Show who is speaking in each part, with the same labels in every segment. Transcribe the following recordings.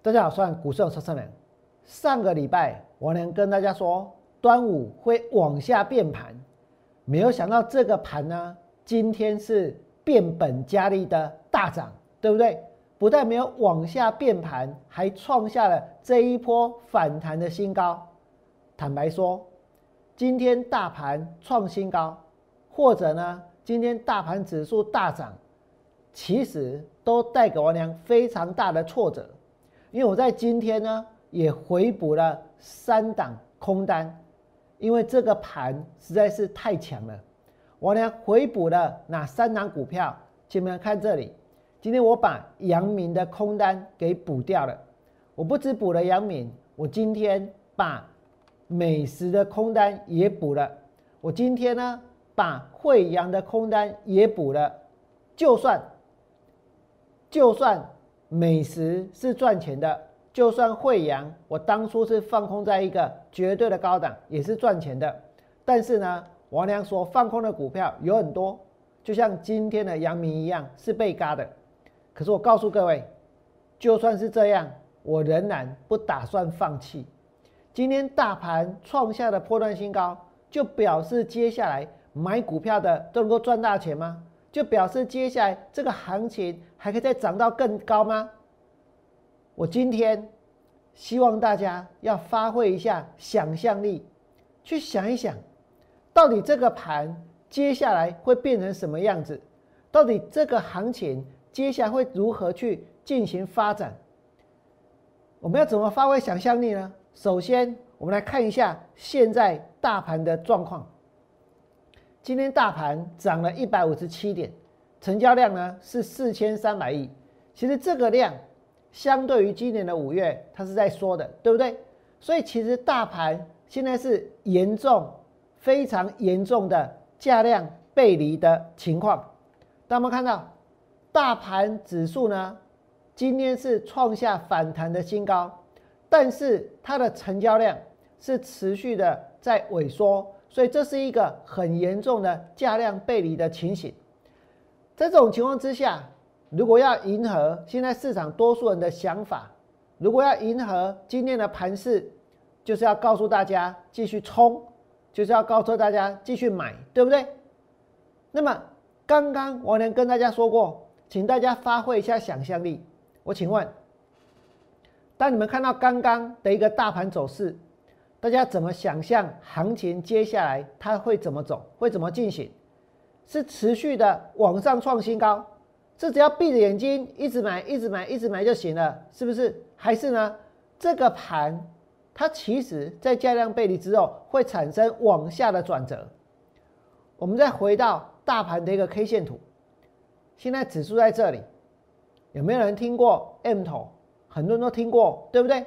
Speaker 1: 大家好，我是股市有车车人。上个礼拜，我能跟大家说，端午会往下变盘，没有想到这个盘呢，今天是变本加厉的大涨，对不对？不但没有往下变盘，还创下了这一波反弹的新高。坦白说，今天大盘创新高，或者呢，今天大盘指数大涨，其实都带给王良非常大的挫折，因为我在今天呢也回补了三档空单，因为这个盘实在是太强了。我呢回补了哪三档股票？请你们看这里。今天我把阳明的空单给补掉了，我不止补了阳明，我今天把美食的空单也补了，我今天呢把惠阳的空单也补了。就算就算美食是赚钱的，就算惠阳我当初是放空在一个绝对的高档，也是赚钱的。但是呢，王良所放空的股票有很多，就像今天的阳明一样，是被嘎的。可是我告诉各位，就算是这样，我仍然不打算放弃。今天大盘创下的破断新高，就表示接下来买股票的都能够赚大钱吗？就表示接下来这个行情还可以再涨到更高吗？我今天希望大家要发挥一下想象力，去想一想，到底这个盘接下来会变成什么样子？到底这个行情？接下来会如何去进行发展？我们要怎么发挥想象力呢？首先，我们来看一下现在大盘的状况。今天大盘涨了一百五十七点，成交量呢是四千三百亿。其实这个量相对于今年的五月，它是在缩的，对不对？所以其实大盘现在是严重、非常严重的价量背离的情况。大家有看到？大盘指数呢，今天是创下反弹的新高，但是它的成交量是持续的在萎缩，所以这是一个很严重的价量背离的情形。这种情况之下，如果要迎合现在市场多数人的想法，如果要迎合今天的盘势，就是要告诉大家继续冲，就是要告诉大家继续买，对不对？那么刚刚我能跟大家说过。请大家发挥一下想象力。我请问，当你们看到刚刚的一个大盘走势，大家怎么想象行情接下来它会怎么走，会怎么进行？是持续的往上创新高，是只要闭着眼睛一直买、一直买、一直买就行了，是不是？还是呢？这个盘它其实在价量背离之后会产生往下的转折。我们再回到大盘的一个 K 线图。现在指数在这里，有没有人听过 M 头？很多人都听过，对不对？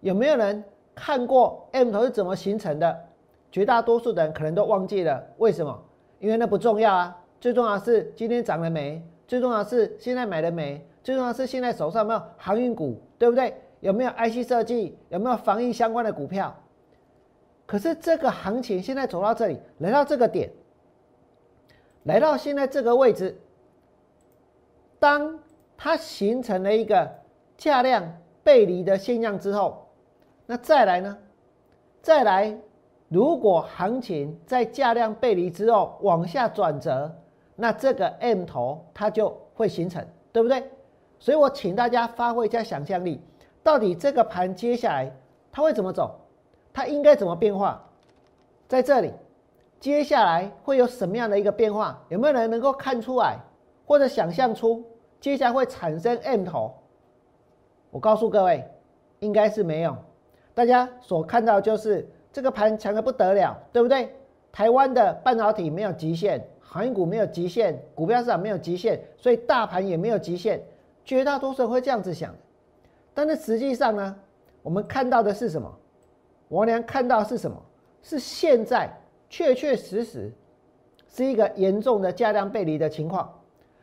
Speaker 1: 有没有人看过 M 头是怎么形成的？绝大多数的人可能都忘记了，为什么？因为那不重要啊，最重要是今天涨了没？最重要是现在买了没？最重要是现在手上有没有航运股，对不对？有没有 IC 设计？有没有防疫相关的股票？可是这个行情现在走到这里，来到这个点，来到现在这个位置。当它形成了一个价量背离的现象之后，那再来呢？再来，如果行情在价量背离之后往下转折，那这个 M 头它就会形成，对不对？所以我请大家发挥一下想象力，到底这个盘接下来它会怎么走？它应该怎么变化？在这里，接下来会有什么样的一个变化？有没有人能够看出来，或者想象出？接下来会产生 M 头，我告诉各位，应该是没有。大家所看到就是这个盘强的不得了，对不对？台湾的半导体没有极限，航运股没有极限，股票市场没有极限，所以大盘也没有极限。绝大多数人会这样子想，但是实际上呢，我们看到的是什么？王良看到是什么？是现在确确实实是一个严重的价量背离的情况。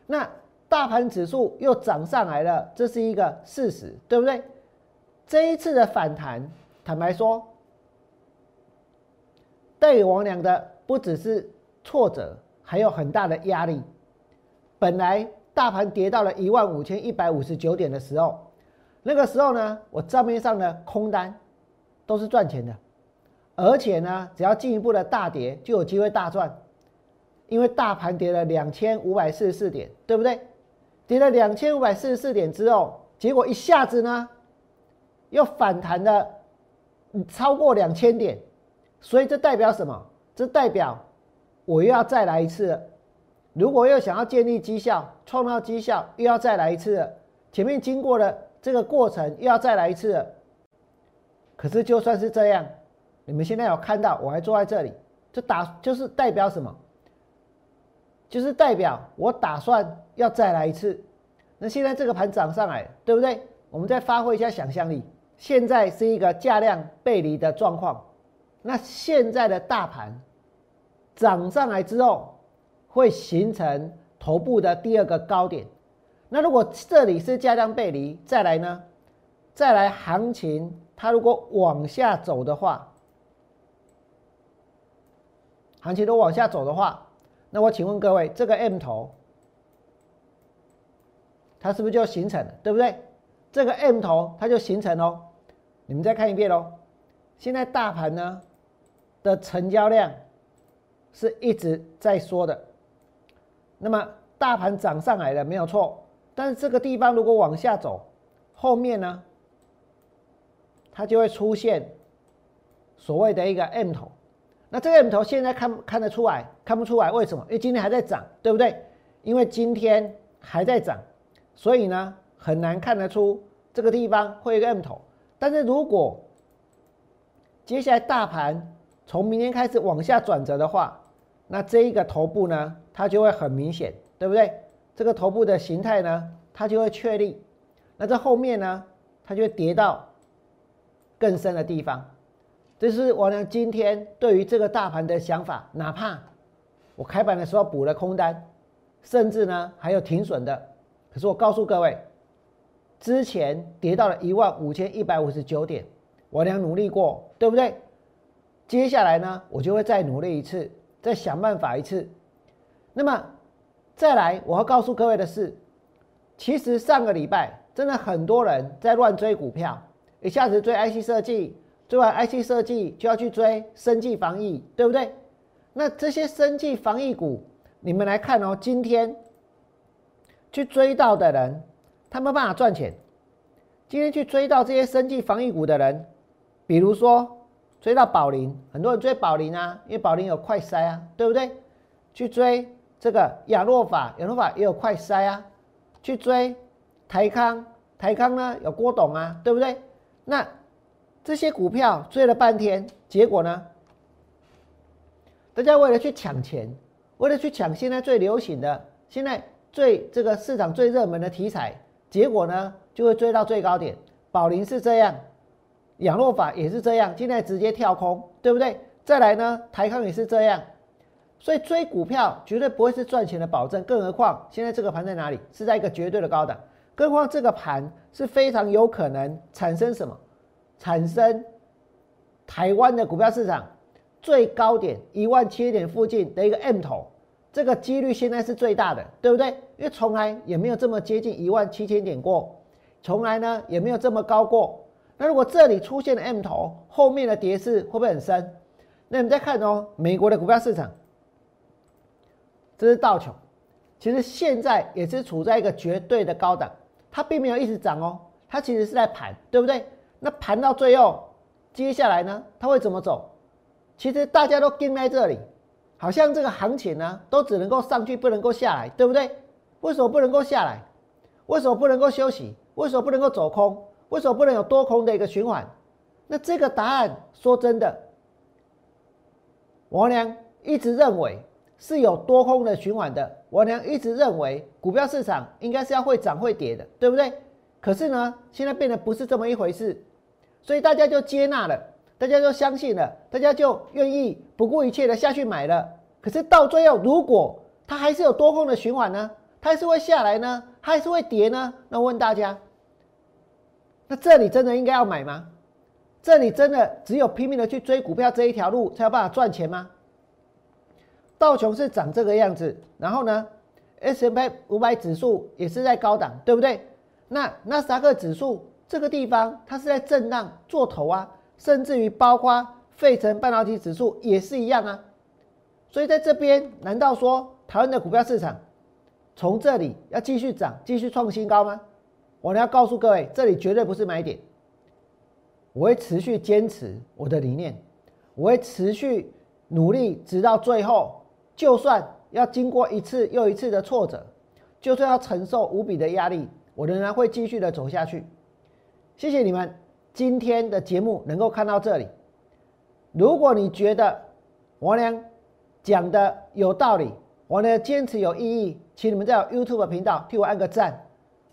Speaker 1: 那大盘指数又涨上来了，这是一个事实，对不对？这一次的反弹，坦白说，对于王良的不只是挫折，还有很大的压力。本来大盘跌到了一万五千一百五十九点的时候，那个时候呢，我账面上的空单都是赚钱的，而且呢，只要进一步的大跌，就有机会大赚，因为大盘跌了两千五百四十四点，对不对？跌了两千五百四十四点之后，结果一下子呢，又反弹了超过两千点，所以这代表什么？这代表我又要再来一次了。如果又想要建立绩效、创造绩效，又要再来一次了。前面经过了这个过程，又要再来一次了。可是就算是这样，你们现在有看到我还坐在这里，就打就是代表什么？就是代表我打算要再来一次。那现在这个盘涨上来，对不对？我们再发挥一下想象力。现在是一个价量背离的状况。那现在的大盘涨上来之后，会形成头部的第二个高点。那如果这里是价量背离，再来呢？再来行情，它如果往下走的话，行情都往下走的话，那我请问各位，这个 M 头，它是不是就形成了？对不对？这个 M 头它就形成哦。你们再看一遍哦。现在大盘呢的成交量是一直在缩的。那么大盘涨上来了没有错，但是这个地方如果往下走，后面呢，它就会出现所谓的一个 M 头。那这个 M 头现在看看得出来，看不出来，为什么？因为今天还在涨，对不对？因为今天还在涨，所以呢很难看得出这个地方会有个 M 头。但是如果接下来大盘从明天开始往下转折的话，那这一个头部呢？它就会很明显，对不对？这个头部的形态呢，它就会确立。那这后面呢，它就会跌到更深的地方。这是我呢今天对于这个大盘的想法。哪怕我开盘的时候补了空单，甚至呢还有停损的，可是我告诉各位，之前跌到了一万五千一百五十九点，我俩努力过，对不对？接下来呢，我就会再努力一次，再想办法一次。那么，再来，我要告诉各位的是，其实上个礼拜真的很多人在乱追股票，一下子追 IC 设计，追完 IC 设计就要去追生技防疫，对不对？那这些生技防疫股，你们来看哦，今天去追到的人，他没办法赚钱。今天去追到这些生技防疫股的人，比如说追到宝林，很多人追宝林啊，因为宝林有快筛啊，对不对？去追。这个亚诺法，亚诺法也有快筛啊，去追台康，台康呢有郭董啊，对不对？那这些股票追了半天，结果呢？大家为了去抢钱，为了去抢现在最流行的、现在最这个市场最热门的题材，结果呢就会追到最高点。宝林是这样，亚诺法也是这样，现在直接跳空，对不对？再来呢，台康也是这样。所以追股票绝对不会是赚钱的保证，更何况现在这个盘在哪里？是在一个绝对的高档，更何况这个盘是非常有可能产生什么？产生台湾的股票市场最高点一万七点附近的一个 M 头，这个几率现在是最大的，对不对？因为从来也没有这么接近一万七千点过，从来呢也没有这么高过。那如果这里出现了 M 头，后面的跌势会不会很深？那你们再看哦，美国的股票市场。这是道琼，其实现在也是处在一个绝对的高档，它并没有一直涨哦，它其实是在盘，对不对？那盘到最后，接下来呢，它会怎么走？其实大家都盯在这里，好像这个行情呢，都只能够上去，不能够下来，对不对？为什么不能够下来？为什么不能够休息？为什么不能够走空？为什么不能有多空的一个循环？那这个答案，说真的，王良一直认为。是有多空的循环的，我娘一直认为股票市场应该是要会涨会跌的，对不对？可是呢，现在变得不是这么一回事，所以大家就接纳了，大家就相信了，大家就愿意不顾一切的下去买了。可是到最后，如果它还是有多空的循环呢？它还是会下来呢？它还是会跌呢？那问大家，那这里真的应该要买吗？这里真的只有拼命的去追股票这一条路才有办法赚钱吗？道琼是长这个样子，然后呢，S M P 五百指数也是在高档，对不对？那纳斯达克指数这个地方它是在震荡做头啊，甚至于包括费城半导体指数也是一样啊。所以在这边，难道说台湾的股票市场从这里要继续涨、继续创新高吗？我要告诉各位，这里绝对不是买点。我会持续坚持我的理念，我会持续努力，直到最后，就算要经过一次又一次的挫折，就算要承受无比的压力，我仍然会继续的走下去。谢谢你们今天的节目能够看到这里。如果你觉得王良讲的有道理，我呢坚持有意义，请你们在 YouTube 频道替我按个赞。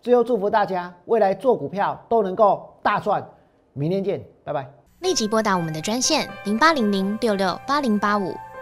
Speaker 1: 最后祝福大家未来做股票都能够大赚，明天见，拜拜。
Speaker 2: 立即拨打我们的专线零八零零六六八零八五